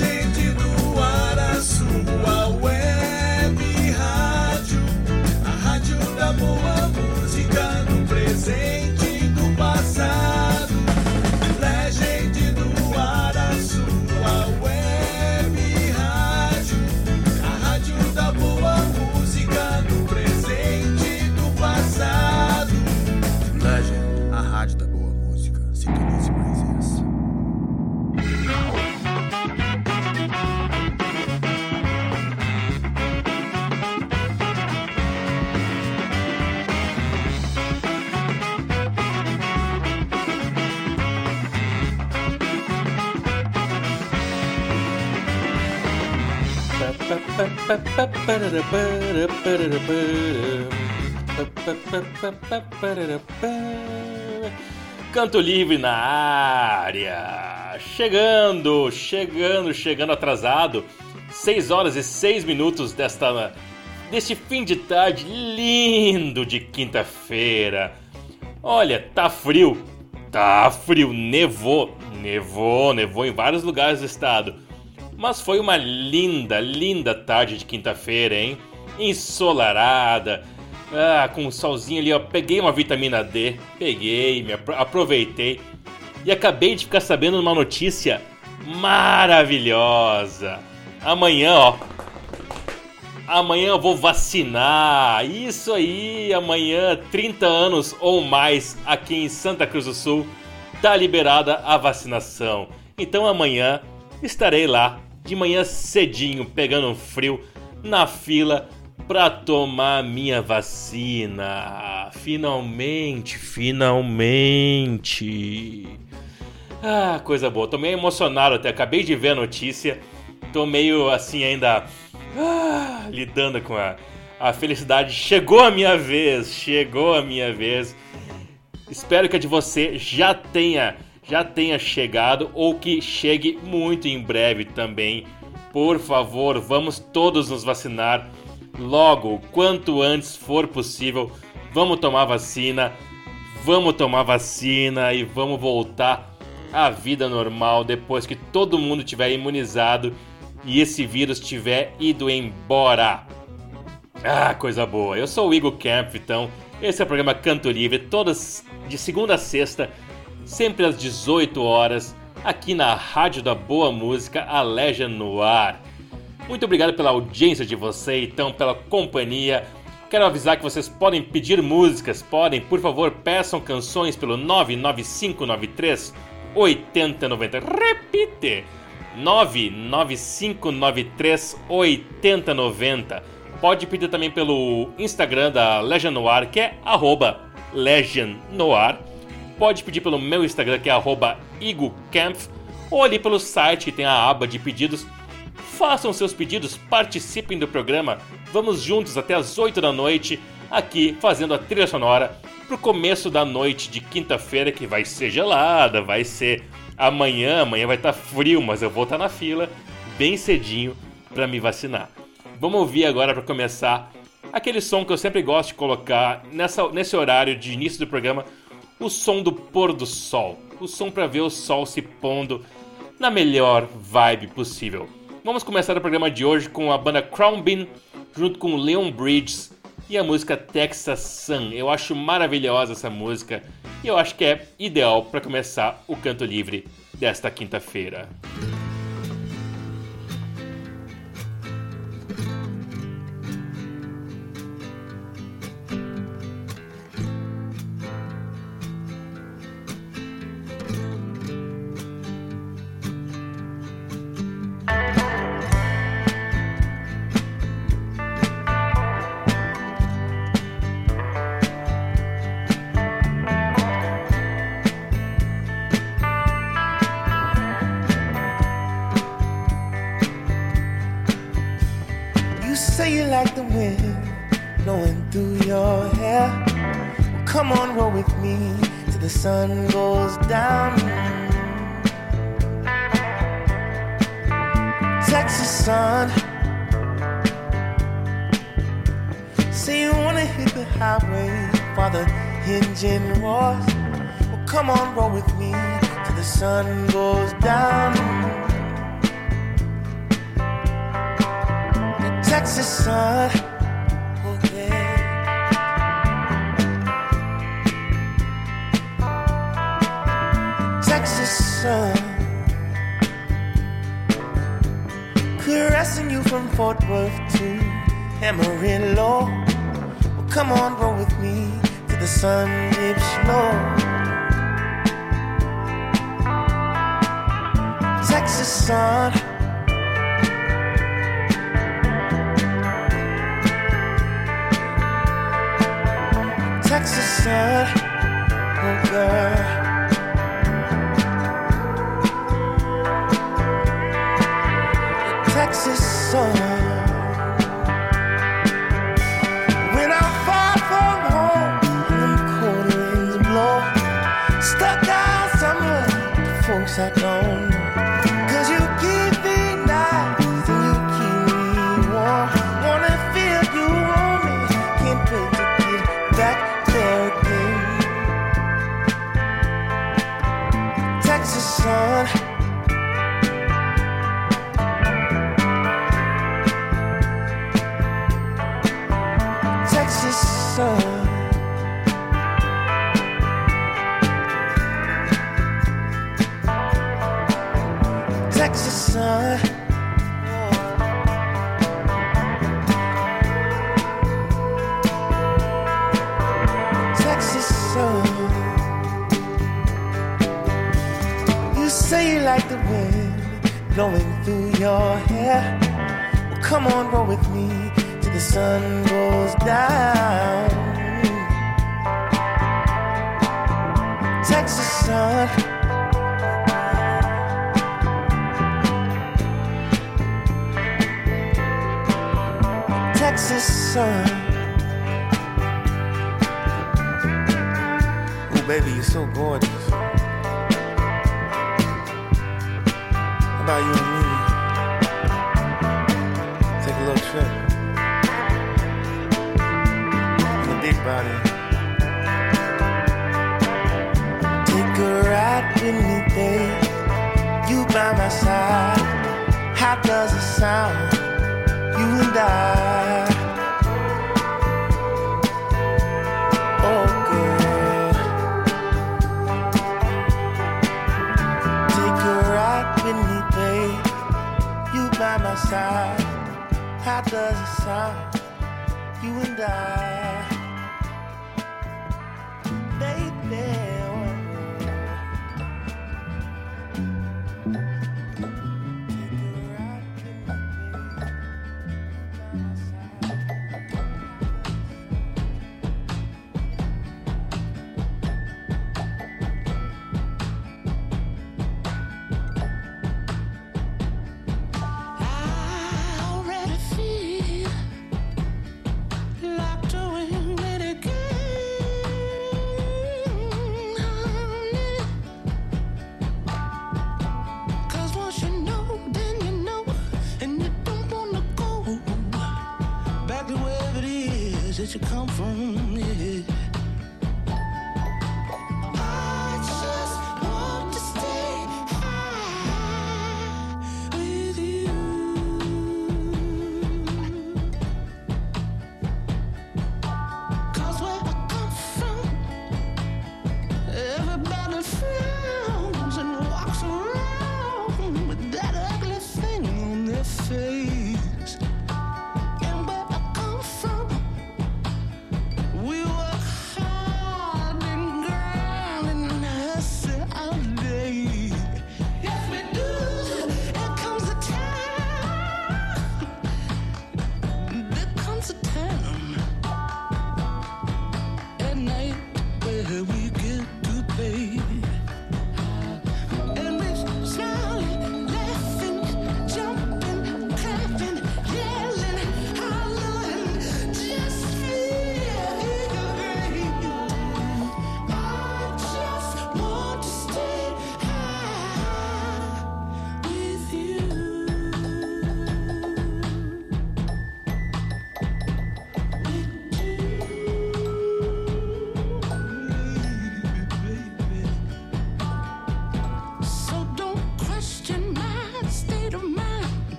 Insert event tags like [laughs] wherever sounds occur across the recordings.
Legend Canto livre na área. Chegando, chegando, chegando atrasado. 6 horas e 6 minutos desta deste fim de tarde lindo de quinta-feira. Olha, tá frio. Tá frio, nevou, nevou, nevou em vários lugares do estado. Mas foi uma linda, linda tarde de quinta-feira, hein? Ensolarada, ah, com o solzinho ali, ó. Peguei uma vitamina D, peguei, me apro- aproveitei e acabei de ficar sabendo uma notícia maravilhosa. Amanhã, ó. Amanhã eu vou vacinar. Isso aí, amanhã, 30 anos ou mais aqui em Santa Cruz do Sul, tá liberada a vacinação. Então amanhã estarei lá de manhã cedinho, pegando um frio na fila para tomar minha vacina. Finalmente, finalmente. Ah, coisa boa. Tô meio emocionado até. Acabei de ver a notícia. Tô meio assim ainda ah, lidando com a, a felicidade. Chegou a minha vez, chegou a minha vez. Espero que a de você já tenha já tenha chegado ou que chegue muito em breve também. Por favor, vamos todos nos vacinar logo, quanto antes for possível. Vamos tomar vacina, vamos tomar vacina e vamos voltar à vida normal depois que todo mundo tiver imunizado e esse vírus tiver ido embora. Ah, coisa boa. Eu sou o Igor Kempf, então esse é o programa Canto Livre, todas de segunda a sexta, sempre às 18 horas, aqui na Rádio da Boa Música, a no ar. Muito obrigado pela audiência de você, então pela companhia. Quero avisar que vocês podem pedir músicas, podem, por favor, peçam canções pelo 99593 8090. Repite! 99593 8090. Pode pedir também pelo Instagram da Legend Noir, que é arroba Legend Noir. Pode pedir pelo meu Instagram, que é IgoCampf, ou ali pelo site que tem a aba de pedidos. Façam seus pedidos, participem do programa. Vamos juntos até as 8 da noite, aqui fazendo a trilha sonora pro começo da noite de quinta-feira, que vai ser gelada, vai ser amanhã, amanhã vai estar frio, mas eu vou estar na fila bem cedinho para me vacinar. Vamos ouvir agora para começar aquele som que eu sempre gosto de colocar nessa, nesse horário de início do programa, o som do pôr do sol, o som para ver o sol se pondo na melhor vibe possível. Vamos começar o programa de hoje com a banda Crown Bean junto com Leon Bridges e a música Texas Sun. Eu acho maravilhosa essa música e eu acho que é ideal para começar o canto livre desta quinta-feira. body. Take a ride with me, babe. You by my side. How does it sound? You and I. Oh, girl. Take a ride with me, babe. You by my side. How does it sound? You and I.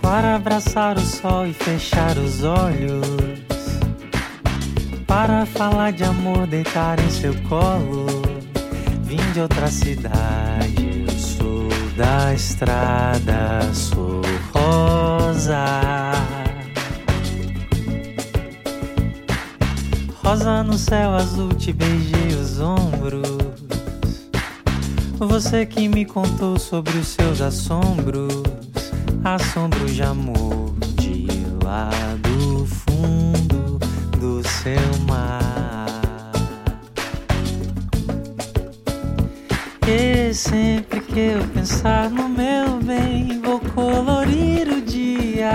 Para abraçar o sol e fechar os olhos. Para falar de amor, deitar em seu colo. Vim de outra cidade, eu sou da estrada, sou rosa. Rosa no céu azul, te beijei os ombros. Você que me contou sobre os seus assombros, assombros de amor de lá do fundo do seu sempre que eu pensar no meu bem, vou colorir o dia.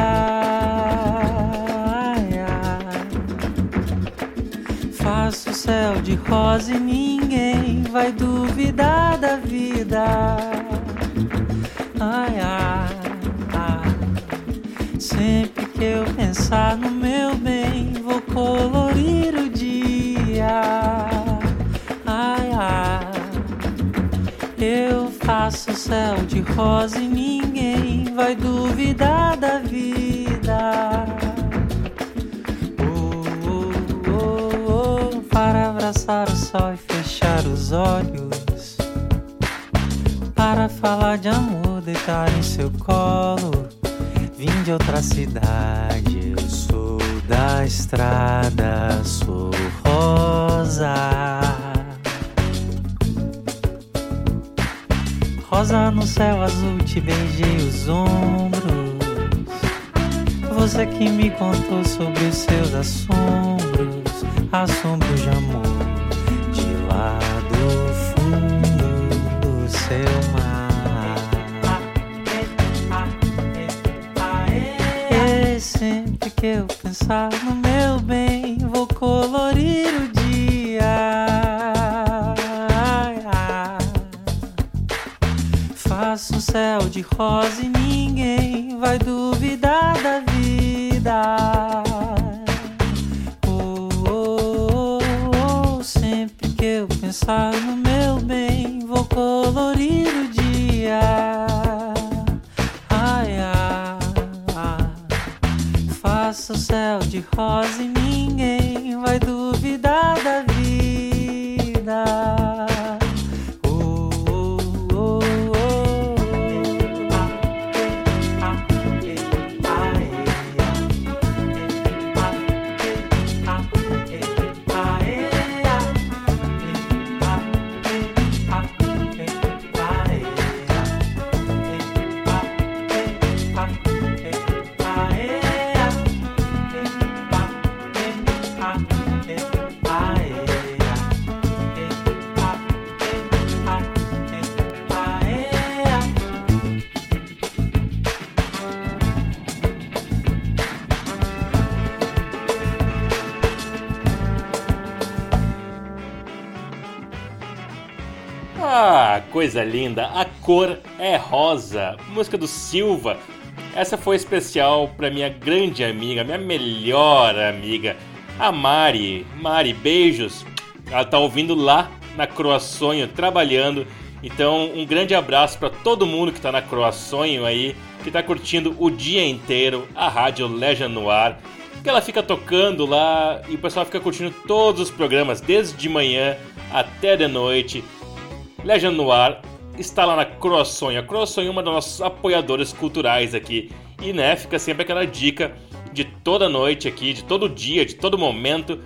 Ai, ai. Faço o céu de rosa e ninguém vai duvidar da vida. Ai, ai. Sempre que eu pensar no meu bem, vou colorir céu de rosa e ninguém vai duvidar da vida. Oh, oh, oh, oh, para abraçar o sol e fechar os olhos. Para falar de amor, deitar em seu colo. Vim de outra cidade, eu sou da estrada, sou rosa. Rosa no céu azul, te beijei os ombros. Você que me contou sobre os seus assombros, assombros de amor, de lá do fundo do seu mar. Sempre que eu pensar no meu bem, vou colorir o rosa e Ah, coisa linda. A cor é rosa. Música do Silva. Essa foi especial pra minha grande amiga, minha melhor amiga, a Mari. Mari, beijos. Ela tá ouvindo lá na Croaçonho trabalhando. Então, um grande abraço para todo mundo que está na Croaçonho aí, que está curtindo o dia inteiro a rádio Legend no ar, que ela fica tocando lá e o pessoal fica curtindo todos os programas, desde de manhã até de noite. Legend no ar está lá na Croaçonho. A Croaçonho é uma das nossas apoiadoras culturais aqui. E né, fica sempre aquela dica de toda noite aqui, de todo dia, de todo momento.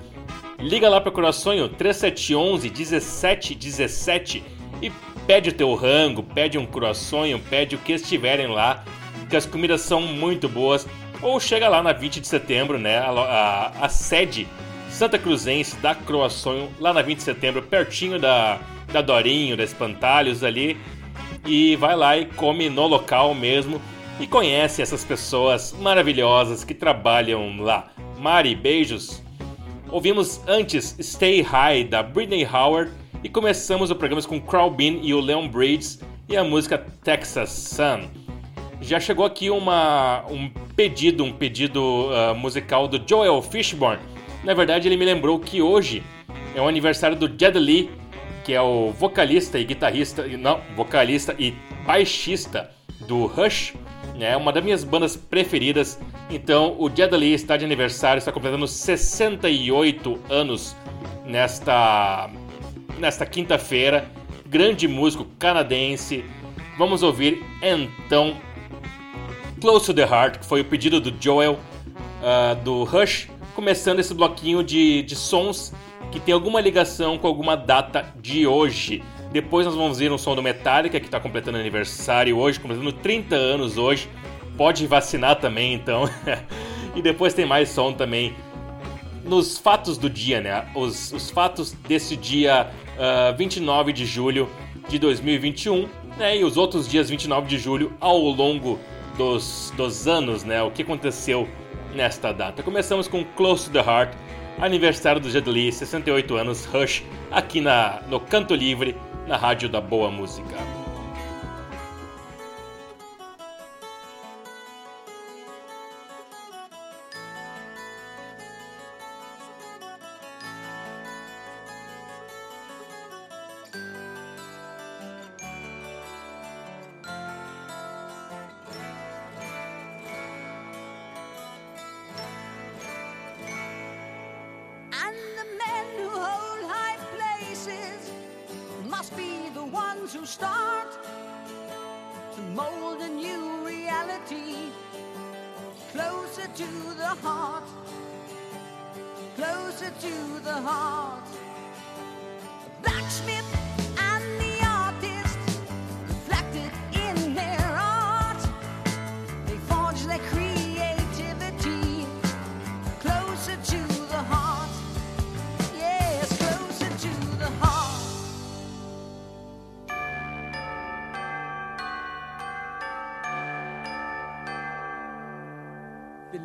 Liga lá para Croaçonho 3711 1717 e pede o teu rango, pede um croissonho, pede o que estiverem lá, que as comidas são muito boas. Ou chega lá na 20 de setembro, né, a, a, a sede Santa Cruzense da Croaçonho, lá na 20 de setembro, pertinho da, da Dorinho, da Espantalhos ali. E vai lá e come no local mesmo e conhece essas pessoas maravilhosas que trabalham lá. Mari, beijos. Ouvimos antes Stay High da Britney Howard e começamos o programa com Crowbin e o Leon Bridges e a música Texas Sun. Já chegou aqui uma, um pedido, um pedido uh, musical do Joel Fishburne. Na verdade, ele me lembrou que hoje é o aniversário do Jed Lee, que é o vocalista e guitarrista, não, vocalista e baixista do Rush, é uma das minhas bandas preferidas. Então, o Jed Lee está de aniversário, está completando 68 anos nesta nesta quinta-feira. Grande músico canadense. Vamos ouvir então Close to the Heart, que foi o pedido do Joel uh, do Rush, começando esse bloquinho de, de sons que tem alguma ligação com alguma data de hoje. Depois nós vamos ver um som do Metallica, que está completando aniversário hoje, completando 30 anos hoje. Pode vacinar também, então. [laughs] e depois tem mais som também nos fatos do dia, né? Os, os fatos desse dia uh, ah, 29 de julho de 2021, né? E os outros dias 29 de julho ao longo dos, dos anos, né? O que aconteceu nesta data. Começamos com Close to the Heart, aniversário do Jet Li, 68 anos, Rush, aqui na, no Canto Livre, na Rádio da Boa Música.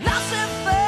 Lucifer.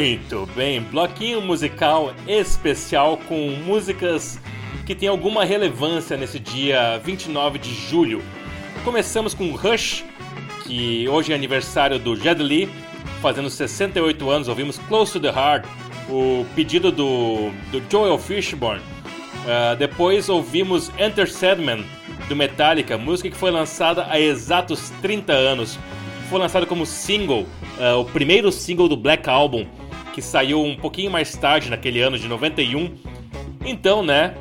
Muito bem, bloquinho musical especial com músicas que tem alguma relevância nesse dia 29 de julho. Começamos com Rush, que hoje é aniversário do Jed Lee, fazendo 68 anos. Ouvimos Close to the Heart, o pedido do, do Joel Fishburne. Ah, depois ouvimos Enter Sandman, do Metallica, música que foi lançada há exatos 30 anos. Foi lançado como single, ah, o primeiro single do Black Album, que saiu um pouquinho mais tarde, naquele ano de 91. Então, né,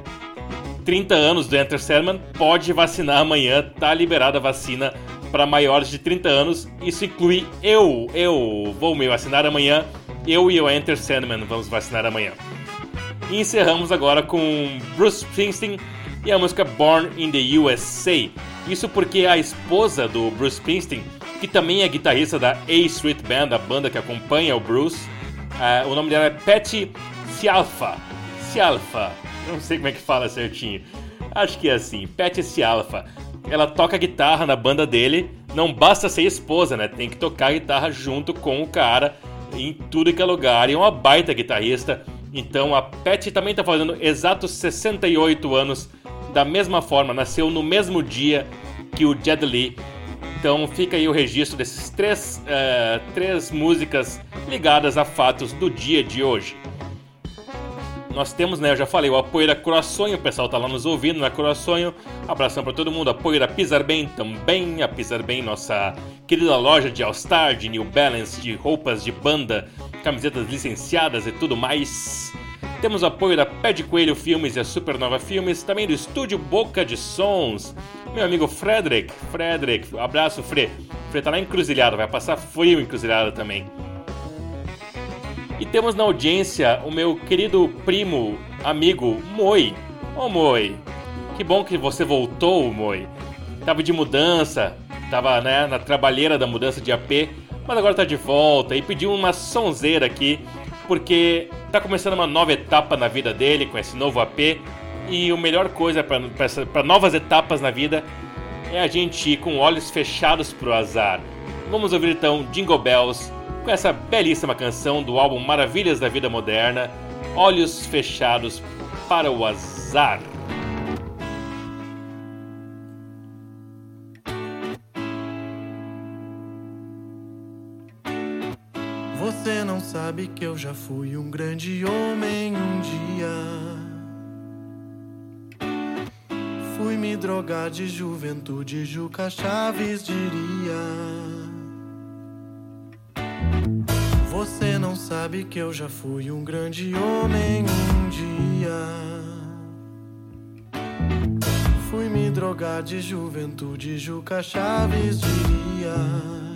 30 anos do Enter Sandman, pode vacinar amanhã, tá liberada a vacina para maiores de 30 anos. Isso inclui eu, eu vou me vacinar amanhã, eu e o Enter Sandman vamos vacinar amanhã. E encerramos agora com Bruce Springsteen e a música Born in the USA. Isso porque a esposa do Bruce Springsteen, que também é guitarrista da A Street Band, a banda que acompanha o Bruce, uh, o nome dela é Patty Cialfa. Cialfa, não sei como é que fala certinho. Acho que é assim, Patty Cialfa. Ela toca guitarra na banda dele. Não basta ser esposa, né? Tem que tocar guitarra junto com o cara em tudo que é lugar. E é uma baita guitarrista. Então a Patty também está fazendo exatos 68 anos. Da mesma forma, nasceu no mesmo dia que o Jed Lee. Então fica aí o registro desses três, uh, três músicas ligadas a fatos do dia de hoje. Nós temos, né, eu já falei, o apoio da Corações, o pessoal tá lá nos ouvindo na Corações. Abração para todo mundo, apoio da Pisar Bem também, a Pisar Bem, nossa querida loja de All-Star, de New Balance, de roupas de banda, camisetas licenciadas e tudo mais. Temos apoio da Pé de Coelho Filmes e a Supernova Filmes, também do Estúdio Boca de Sons. Meu amigo Frederick, Frederick, abraço Fre. Fre tá lá encruzilhado, vai passar frio encruzilhado também. E temos na audiência o meu querido primo, amigo Moi. Ô oh, Moi, que bom que você voltou, Moi. Tava de mudança, tava né, na trabalheira da mudança de AP, mas agora tá de volta e pediu uma sonzeira aqui, porque tá começando uma nova etapa na vida dele com esse novo AP. E a melhor coisa para novas etapas na vida é a gente ir com olhos fechados pro azar. Vamos ouvir então Jingle Bells com essa belíssima canção do álbum Maravilhas da Vida Moderna, Olhos Fechados para o Azar. Você não sabe que eu já fui um grande homem um dia. Fui me drogar de juventude, Juca Chaves diria. Você não sabe que eu já fui um grande homem um dia. Fui me drogar de juventude, Juca Chaves diria.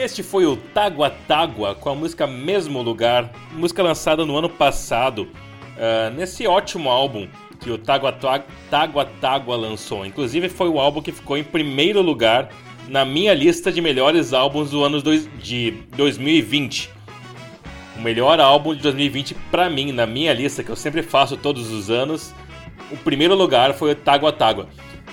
Este foi o Tágua Tágua com a música Mesmo Lugar, música lançada no ano passado, ah, nesse ótimo álbum que o Tágua Tágua Tágua lançou. Inclusive foi o álbum que ficou em primeiro lugar na minha lista de melhores álbuns do ano dois- de 2020. O melhor álbum de 2020 pra mim, na minha lista, que eu sempre faço todos os anos, o primeiro lugar foi o Tágua Tágua.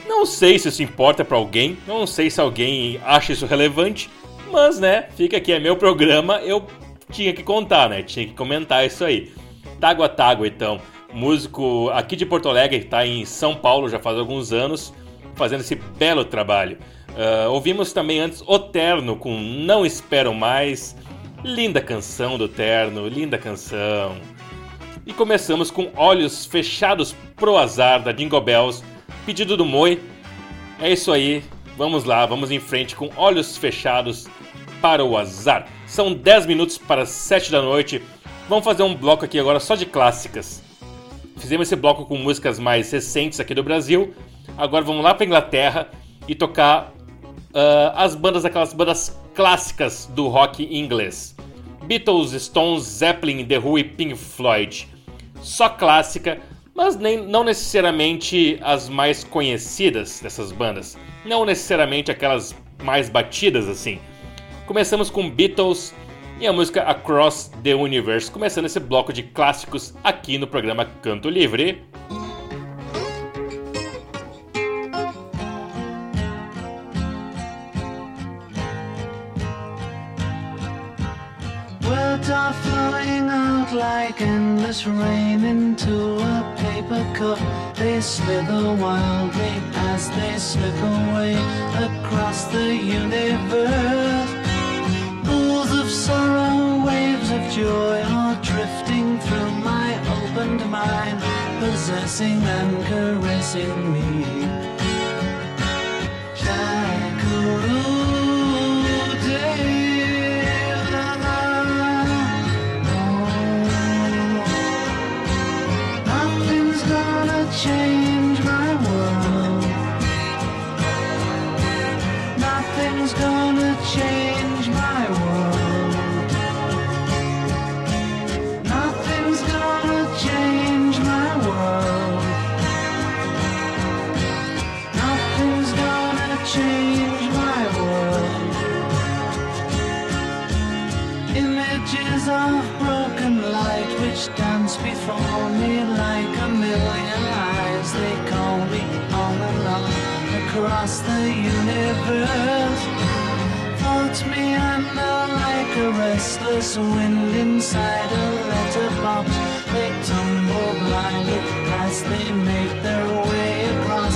Não sei se isso importa pra alguém, não sei se alguém acha isso relevante, mas né, fica aqui, é meu programa, eu tinha que contar, né? Tinha que comentar isso aí. Tágua Tágua, então, músico aqui de Porto Alegre, que tá em São Paulo já faz alguns anos, fazendo esse belo trabalho. Ah, ouvimos também antes O Terno com Não Espero Mais. Linda canção do Terno, linda canção. E começamos com Olhos Fechados pro Azar da Jingle Bells, pedido do Moi. É isso aí, vamos lá, vamos em frente com Olhos Fechados para o Azar. São 10 minutos para as 7 da noite. Vamos fazer um bloco aqui agora só de clássicas. Fizemos esse bloco com músicas mais recentes aqui do Brasil. Agora vamos lá para Inglaterra e tocar ah, as bandas, aquelas bandas clássicas do rock inglês. Beatles, Stones, Zeppelin, The Who e Pink Floyd. Só clássica, mas nem, não necessariamente as mais conhecidas dessas bandas. Não necessariamente aquelas mais batidas assim. Começamos com Beatles e a música Across the Universe, começando esse bloco de clássicos aqui no programa Canto Livre. Like endless rain into a paper cup. They slither wildly as they slip away across the universe. Of sorrow, waves of joy are drifting through my opened mind, possessing and caressing me. Change my world. Nothing's gonna change my world. Change my world. Images of broken light which dance before me like a million eyes. They call me on and on across the universe. Floats me under like a restless wind inside a letterbox. They tumble blindly as they make their way across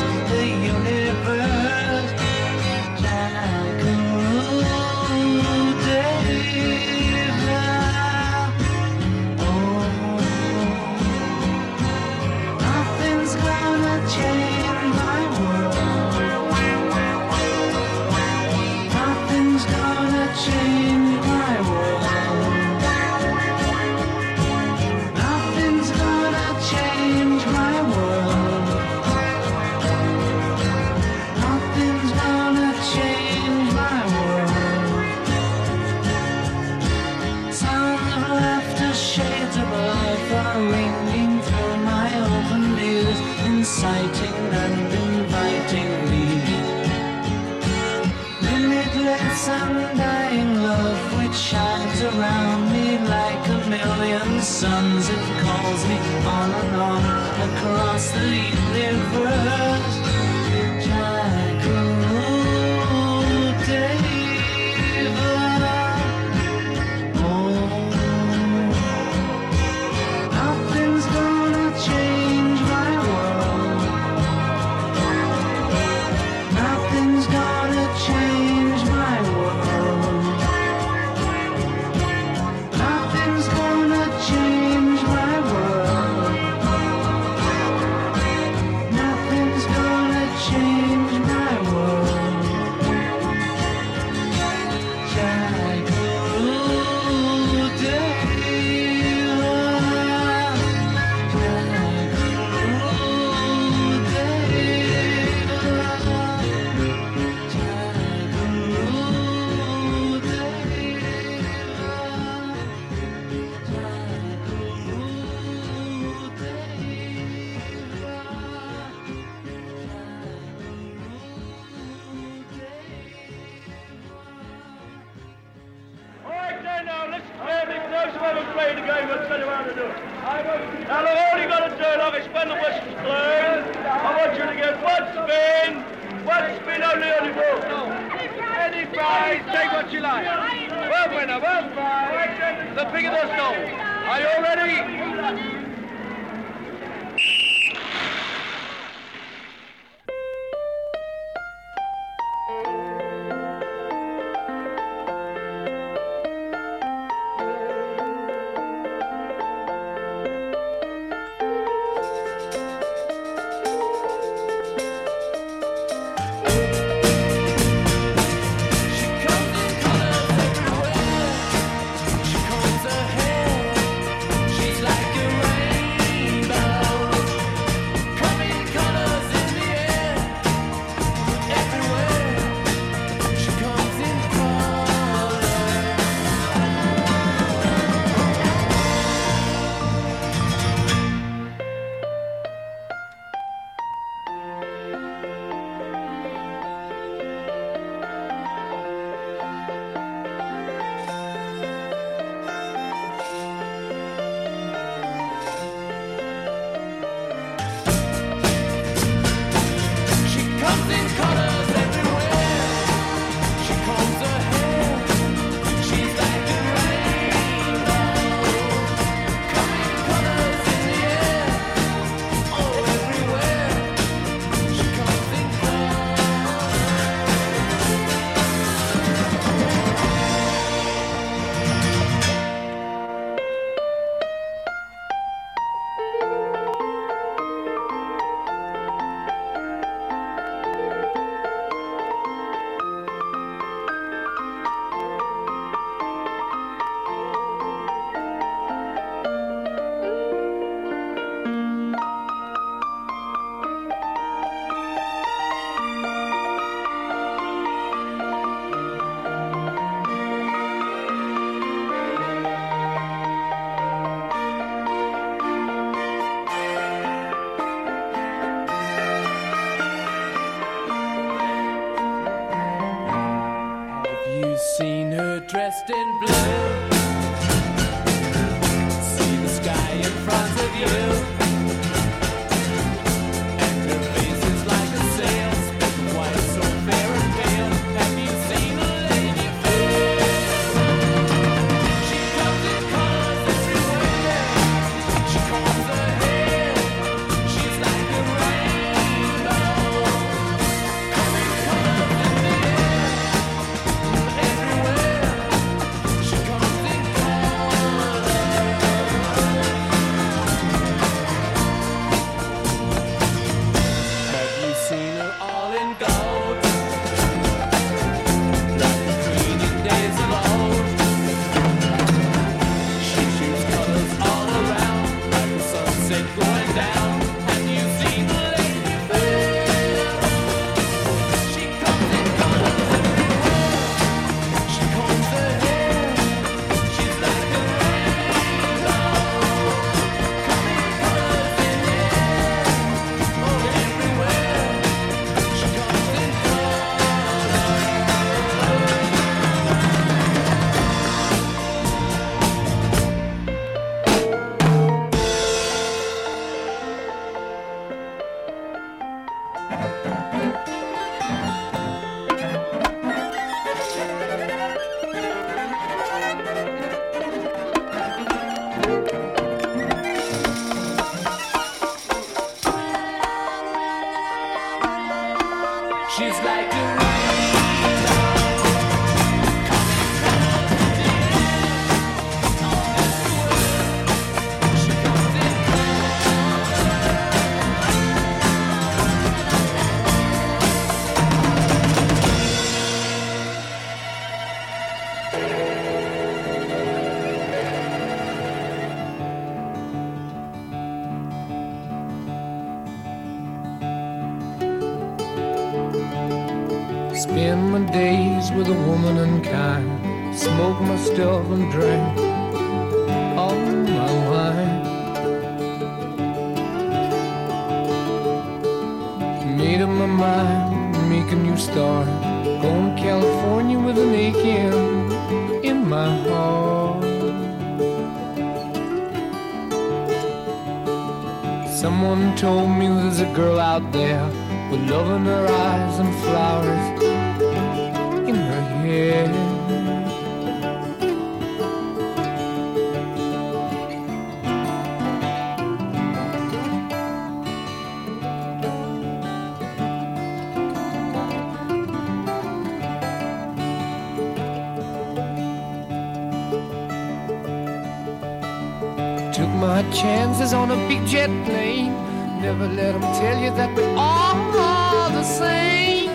jet plane. Never let them tell you that we're all the same.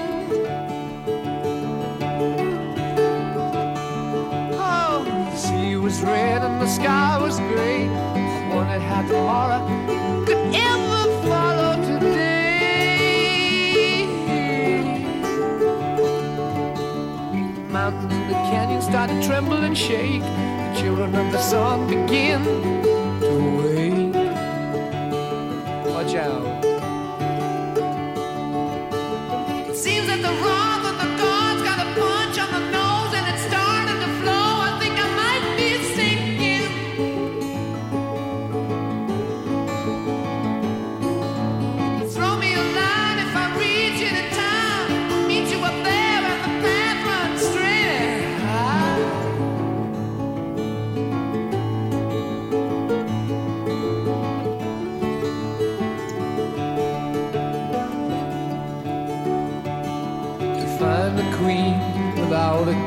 Oh, the sea was red and the sky was gray. I wondered how tomorrow could ever follow today. Mountains in the canyon start to tremble and shake. The children of the sun begin show.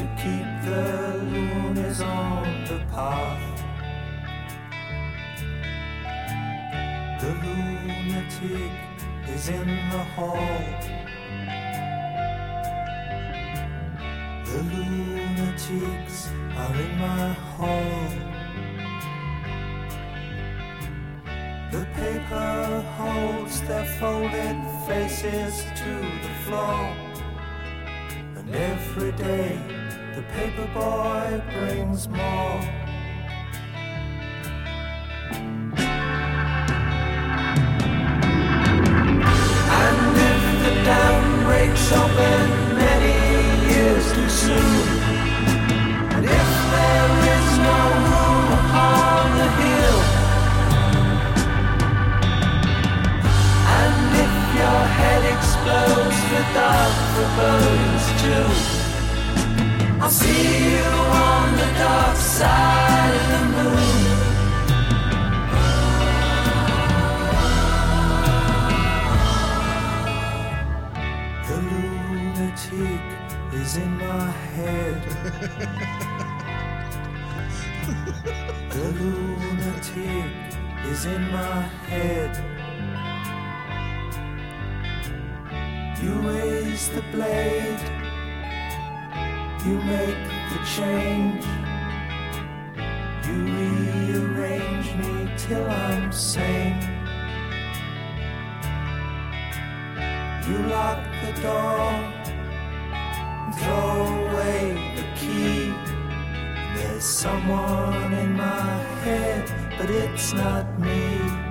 to keep the loonies on the path. The lunatic is in the hall. The lunatics are in my hall. The paper holds their folded faces to the floor. And every day the paper boy brings more. And if the dam breaks open many years too soon, and if there is no room upon the hill, and if your head explodes with dark forebodings too, I'll see you on the dark side of the moon. The lunatic is in my head. the lunatic is in my head. You raise the blade, you make the change. You rearrange me till I'm sane. You lock the door and throw away the key. There's someone in my head, but it's not me.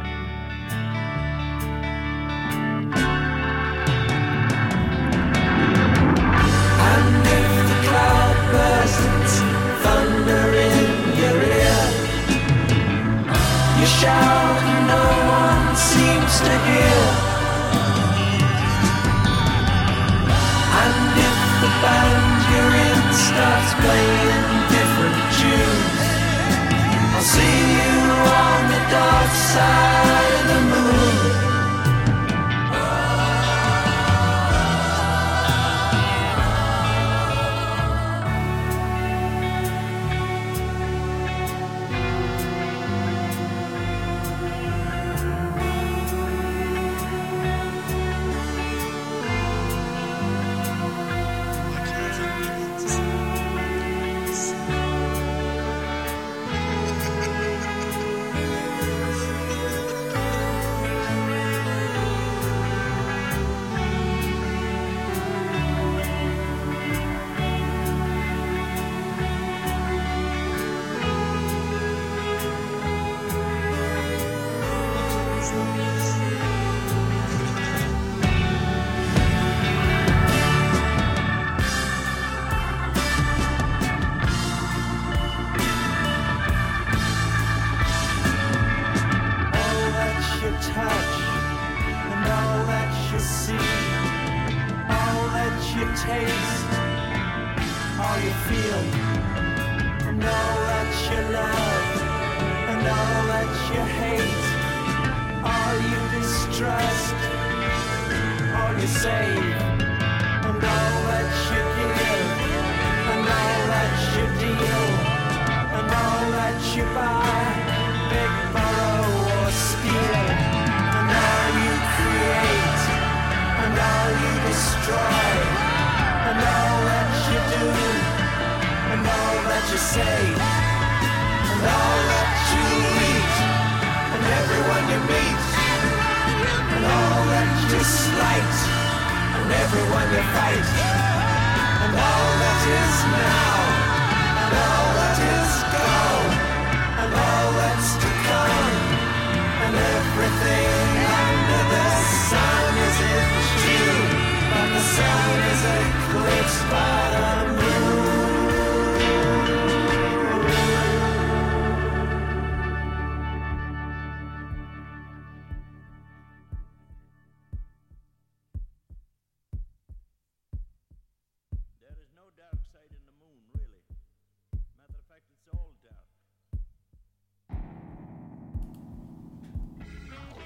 That you and everyone you fight, and all that is now, and all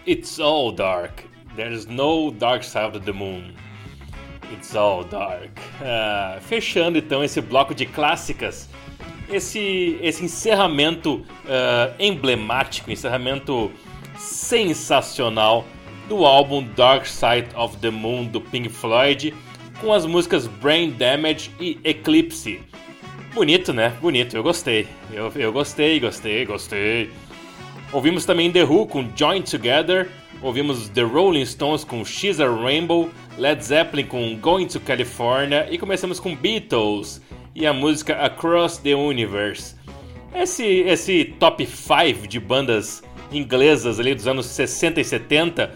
It's all dark. There is no dark side of the moon. It's all dark. Ah, fechando então esse bloco de clássicas, esse, esse encerramento ah, emblemático, encerramento sensacional do álbum Dark Side of the Moon do Pink Floyd, com as músicas Brain Damage e Eclipse. Bonito, né? Bonito, eu gostei. Eu, eu gostei, gostei, gostei. Ouvimos também The Who com Join Together, ouvimos The Rolling Stones com She's a Rainbow, Led Zeppelin com Going to California e começamos com Beatles e a música Across the Universe. Esse, esse top 5 de bandas inglesas ali dos anos 60 e 70,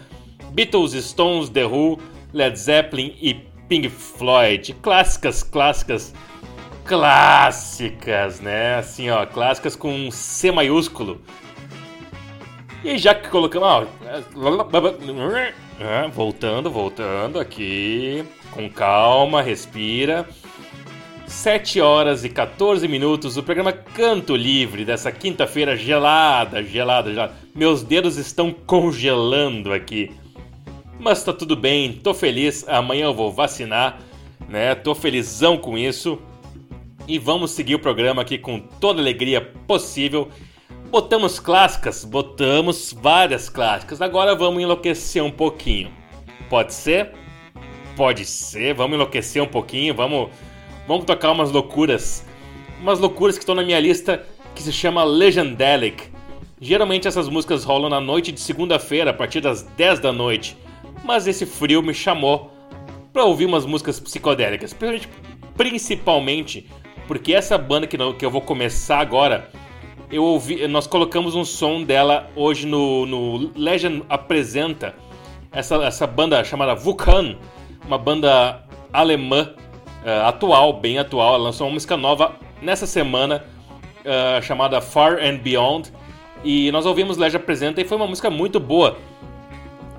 Beatles, Stones, The Who, Led Zeppelin e Pink Floyd. Clássicas, clássicas, clássicas, né? Assim, ó, clássicas com um C maiúsculo. E já que colocamos. ó, é, voltando, voltando aqui. Com calma, respira. 7 horas e 14 minutos do programa Canto Livre dessa quinta-feira gelada, gelada, gelada. Meus dedos estão congelando aqui. Mas tá tudo bem, tô feliz. Amanhã eu vou vacinar, né? Tô felizão com isso. E vamos seguir o programa aqui com toda a alegria possível. Botamos clássicas, botamos várias clássicas. Agora vamos enlouquecer um pouquinho. Pode ser? Pode ser. Vamos enlouquecer um pouquinho. Vamos, vamos tocar umas loucuras. Umas loucuras que estão na minha lista que se chama Legendelic. Geralmente essas músicas rolam na noite de segunda-feira, a partir das 10 da noite. Mas esse frio me chamou para ouvir umas músicas psicodélicas. Principalmente, porque essa banda que eu vou começar agora eu ouvi, nós colocamos um som dela hoje no, no Legend Apresenta, essa, essa banda chamada Vulcan, uma banda alemã eh, atual, bem atual, ela lançou uma música nova nessa semana eh, chamada Far and Beyond e nós ouvimos Legend Apresenta e foi uma música muito boa.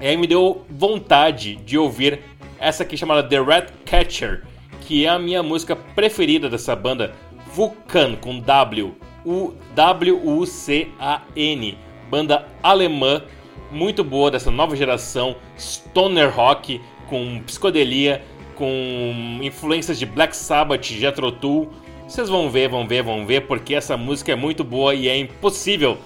E aí me deu vontade de ouvir essa aqui chamada The Rat Catcher, que é a minha música preferida dessa banda, Vulcan com W, U W U C A N, banda alemã muito boa dessa nova geração, stoner rock com psicodelia, com influências de Black Sabbath, Jethro Tull. Vocês vão ver, vão ver, vão ver, porque essa música é muito boa e é impossível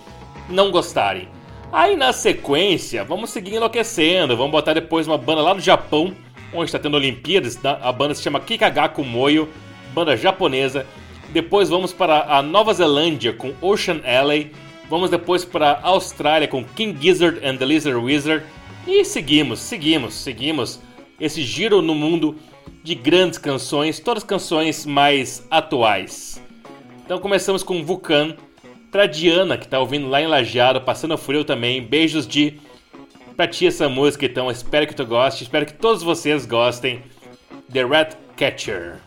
não gostarem. Aí na sequência, vamos seguir enlouquecendo. Vamos botar depois uma banda lá no Japão, onde está tendo Olimpíadas. A banda se chama Kikagaku Moyo, banda japonesa. Depois vamos para a Nova Zelândia com Ocean Alley. Vamos depois para a Austrália com King Gizzard and the Lizard Wizard. E seguimos, seguimos, seguimos esse giro no mundo de grandes canções, todas canções mais atuais. Então começamos com Vulcan, pra Diana, que tá ouvindo lá em Lajeado, passando frio também. Beijos de pra ti essa música, então. Espero que tu goste, espero que todos vocês gostem. The Rat Catcher.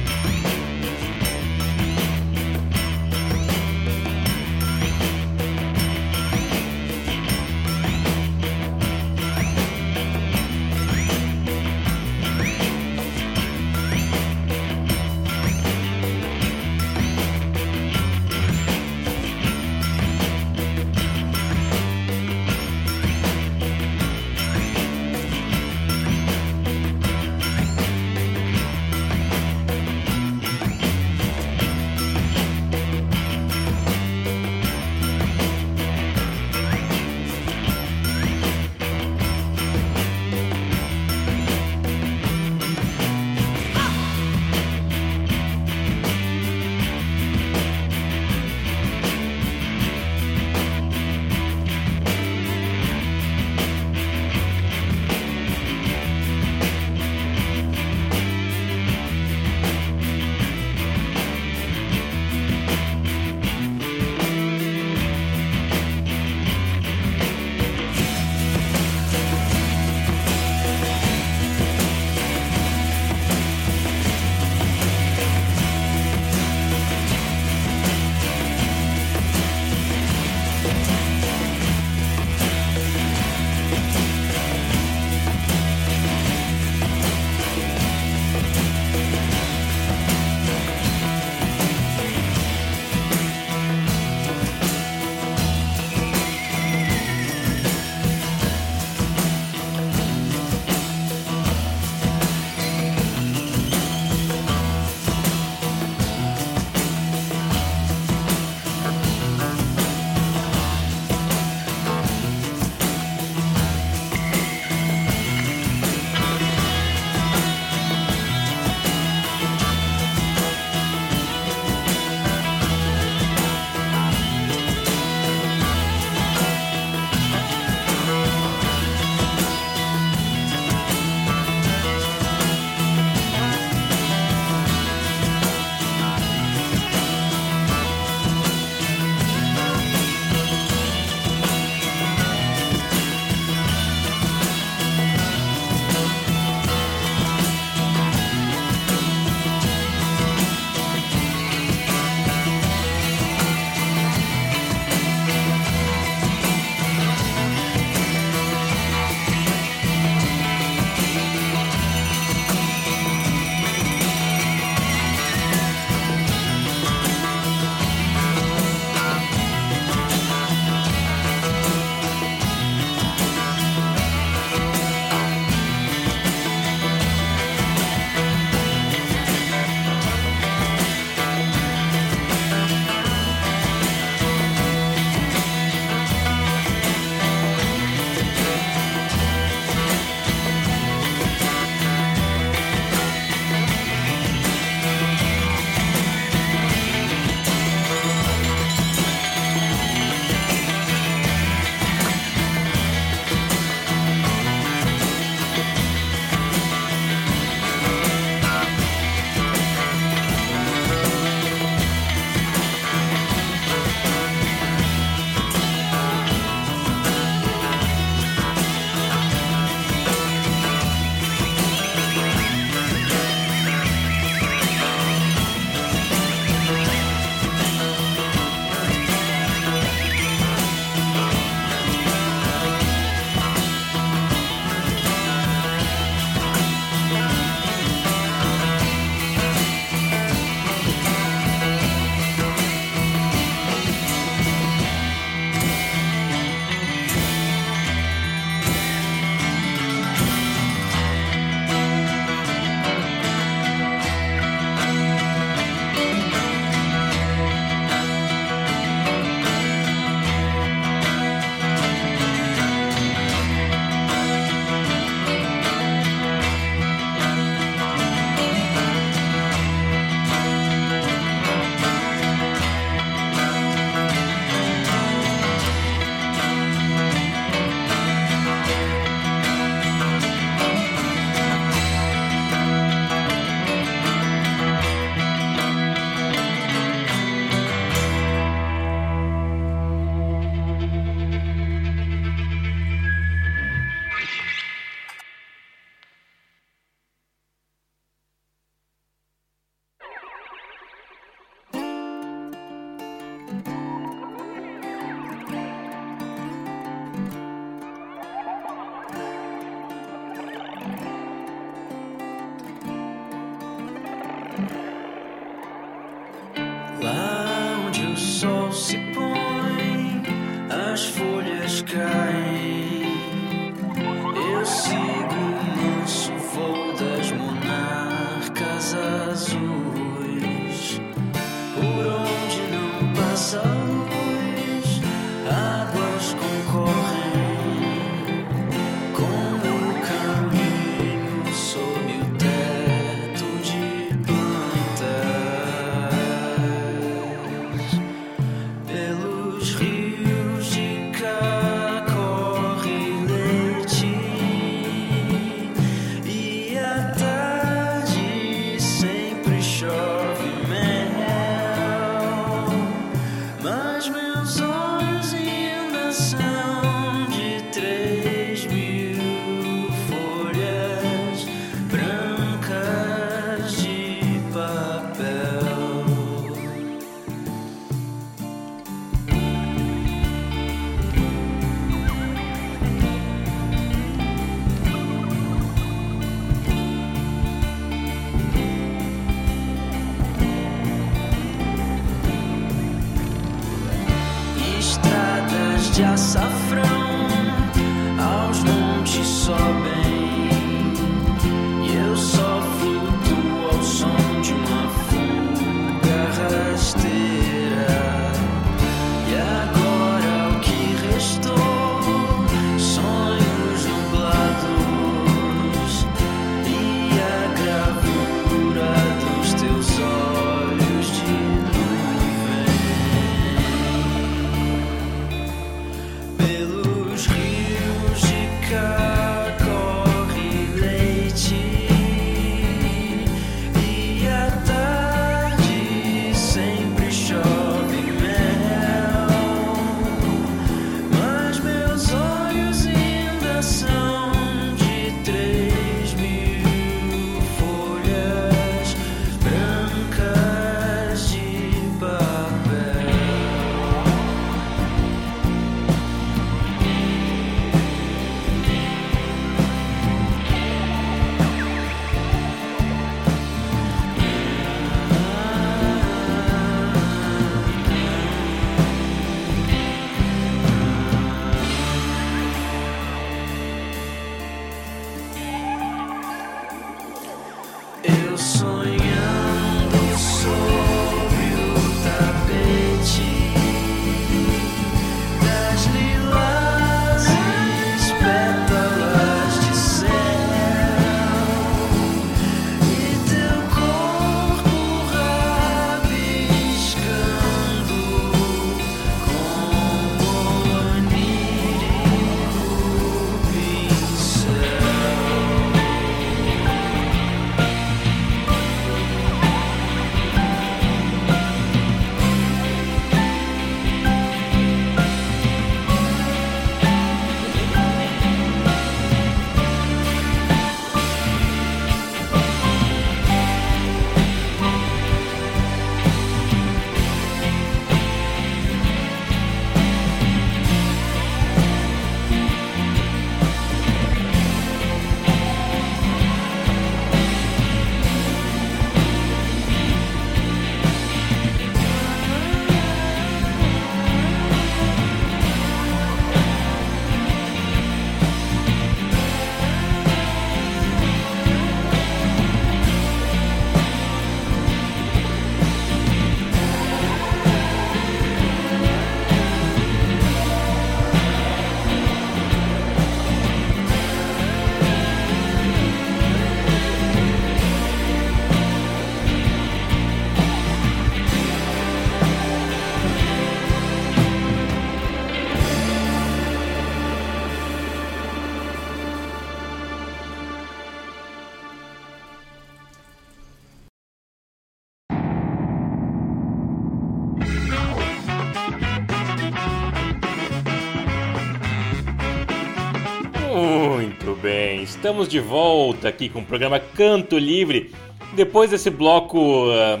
Estamos de volta aqui com o programa Canto Livre. Depois desse bloco ah,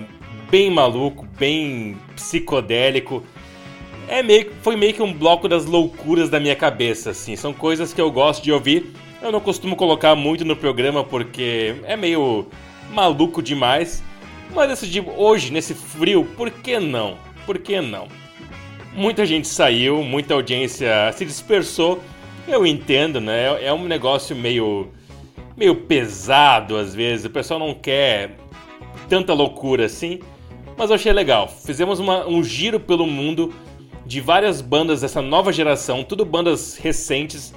bem maluco, bem psicodélico. É meio, foi meio que um bloco das loucuras da minha cabeça, assim. São coisas que eu gosto de ouvir. Eu não costumo colocar muito no programa porque é meio maluco demais. Mas decidi hoje, nesse frio, por que não? Por que não? Muita gente saiu, muita audiência se dispersou. Eu entendo, né? É um negócio meio meio pesado às vezes. O pessoal não quer tanta loucura assim. Mas eu achei legal. Fizemos uma- um giro pelo mundo de várias bandas dessa nova geração, tudo bandas recentes,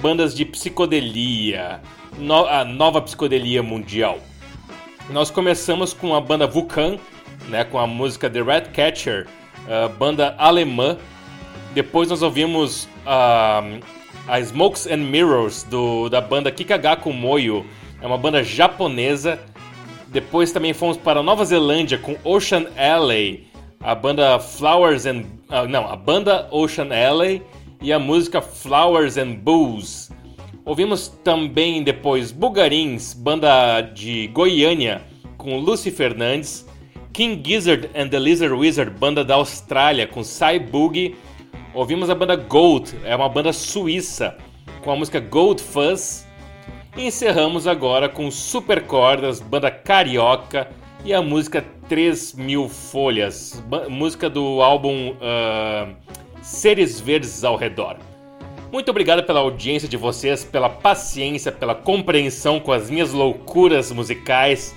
bandas de psicodelia, no- a nova psicodelia mundial. Nós começamos com a banda Vulcan, né, com a música The Red Catcher, a banda alemã. Depois nós ouvimos ah, a Smokes and Mirrors do, da banda Kikagaku Moyo, é uma banda japonesa. Depois também fomos para Nova Zelândia com Ocean Alley, a banda Flowers and ah, não, a banda Ocean Alley e a música Flowers and Booze. Ouvimos também depois Bugarins, banda de Goiânia, com Lucy Fernandes, King Gizzard and the Lizard Wizard, banda da Austrália, com Cy Boogie. Ouvimos a banda Gold, é uma banda suíça, com a música Gold Fuzz. E encerramos agora com Super Cordas, banda carioca, e a música 3 Mil Folhas, música do álbum ah, Seres Verdes ao Redor. Muito obrigado pela audiência de vocês, pela paciência, pela compreensão com as minhas loucuras musicais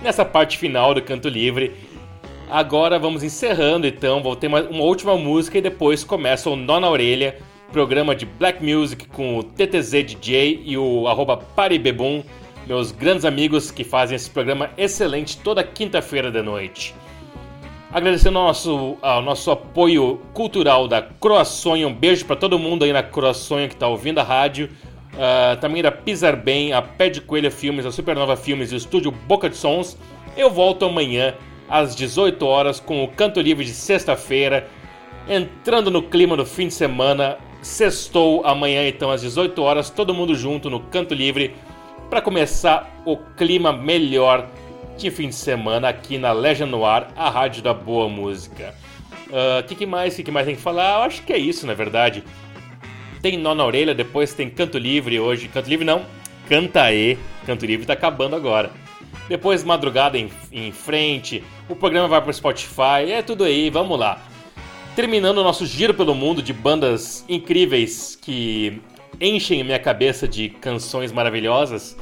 nessa parte final do Canto Livre. Agora vamos encerrando, então, vou ter uma, uma última música e depois começa o Nó na Orelha, programa de Black Music com o TTZ DJ e o arroba Paribebum, meus grandes amigos que fazem esse programa excelente toda quinta-feira da noite. Agradecendo ao nosso, ao nosso apoio cultural da Croaçonha. Um beijo para todo mundo aí na Croaçonha que está ouvindo a rádio. Ah, também da Pisar Bem, a Pé de Coelha Filmes, a Supernova Filmes e o estúdio Boca de Sons. Eu volto amanhã às 18 horas com o Canto Livre de sexta-feira. Entrando no clima do fim de semana. Sextou amanhã, então, às 18 horas, todo mundo junto no Canto Livre para começar o clima melhor de fim de semana aqui na Legend Noir, a rádio da boa música. O que, que mais? Que, que mais tem que falar? Eu acho que é isso, na verdade. Tem nó na orelha, depois tem canto livre hoje. Canto livre não, cantaê. Canto livre tá acabando agora. Depois madrugada em, em frente, o programa vai pro Spotify, é tudo aí, vamos lá. Terminando o nosso giro pelo mundo de bandas incríveis que enchem a minha cabeça de canções maravilhosas,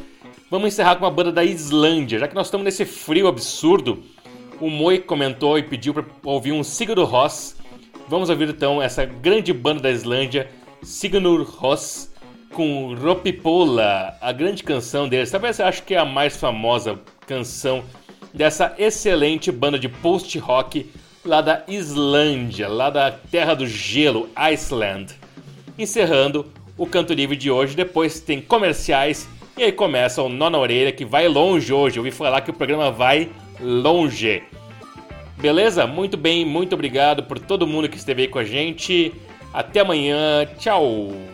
vamos encerrar com uma banda da Islândia, já que nós estamos nesse frio absurdo. O Moi comentou e pediu para ouvir um Sigurd Ross. Vamos ouvir então essa grande banda da Islândia, Sigurd Ross, com Ropipola, a grande canção deles. Talvez eu acho que é a mais famosa canção dessa excelente banda de post-rock lá da Islândia, lá da terra do gelo, Iceland. Encerrando o canto livre de hoje, depois tem comerciais e aí começa o Nó na Orelha que vai longe hoje. Eu ouvi falar que o programa vai longe. Beleza? Muito bem, muito obrigado por todo mundo que esteve aí com a gente. Até amanhã, tchau!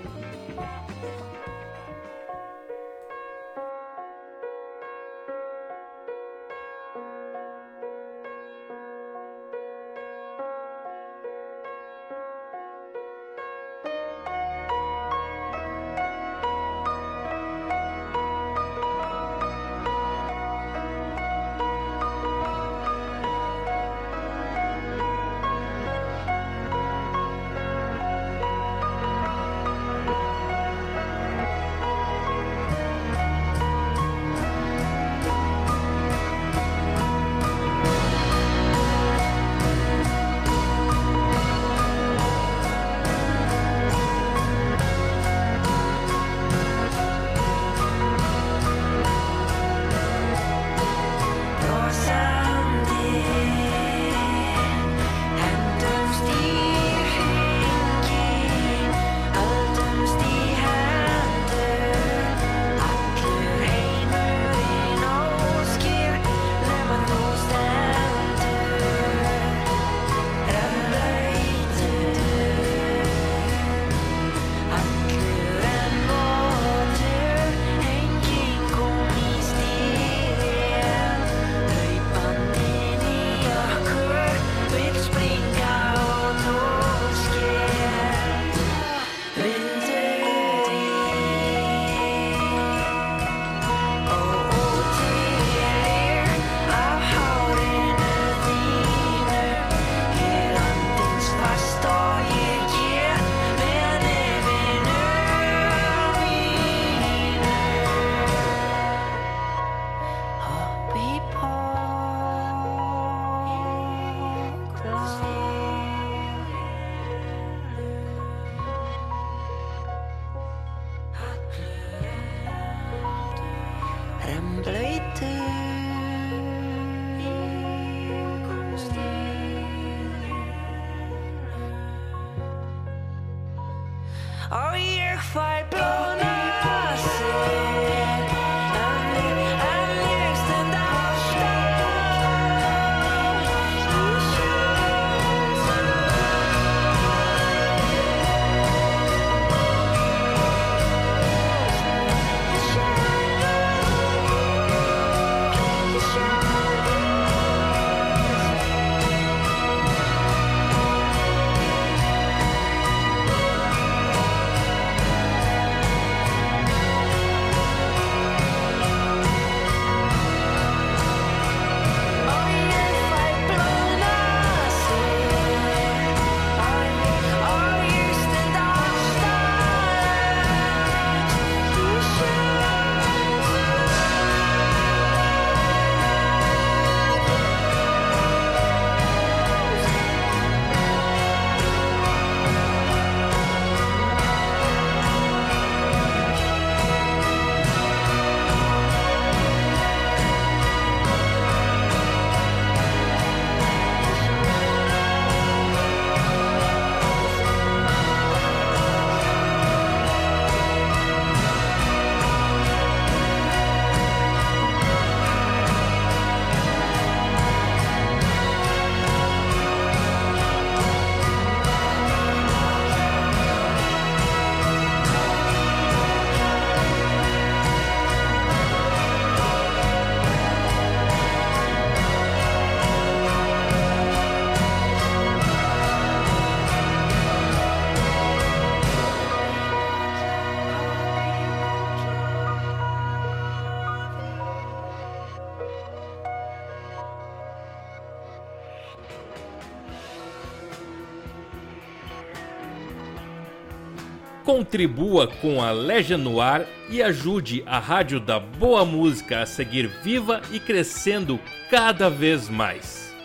Contribua com a Legend no Ar e ajude a Rádio da Boa Música a seguir viva e crescendo cada vez mais.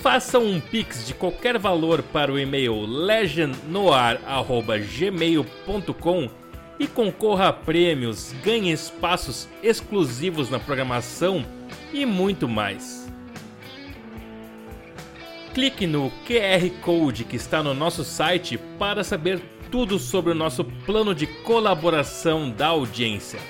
Faça um pix de qualquer valor para o e-mail legendnoar@gmail.com e concorra a prêmios, ganhe espaços exclusivos na programação e muito mais. Clique no QR Code que está no nosso site para saber tudo sobre o nosso plano de colaboração da audiência.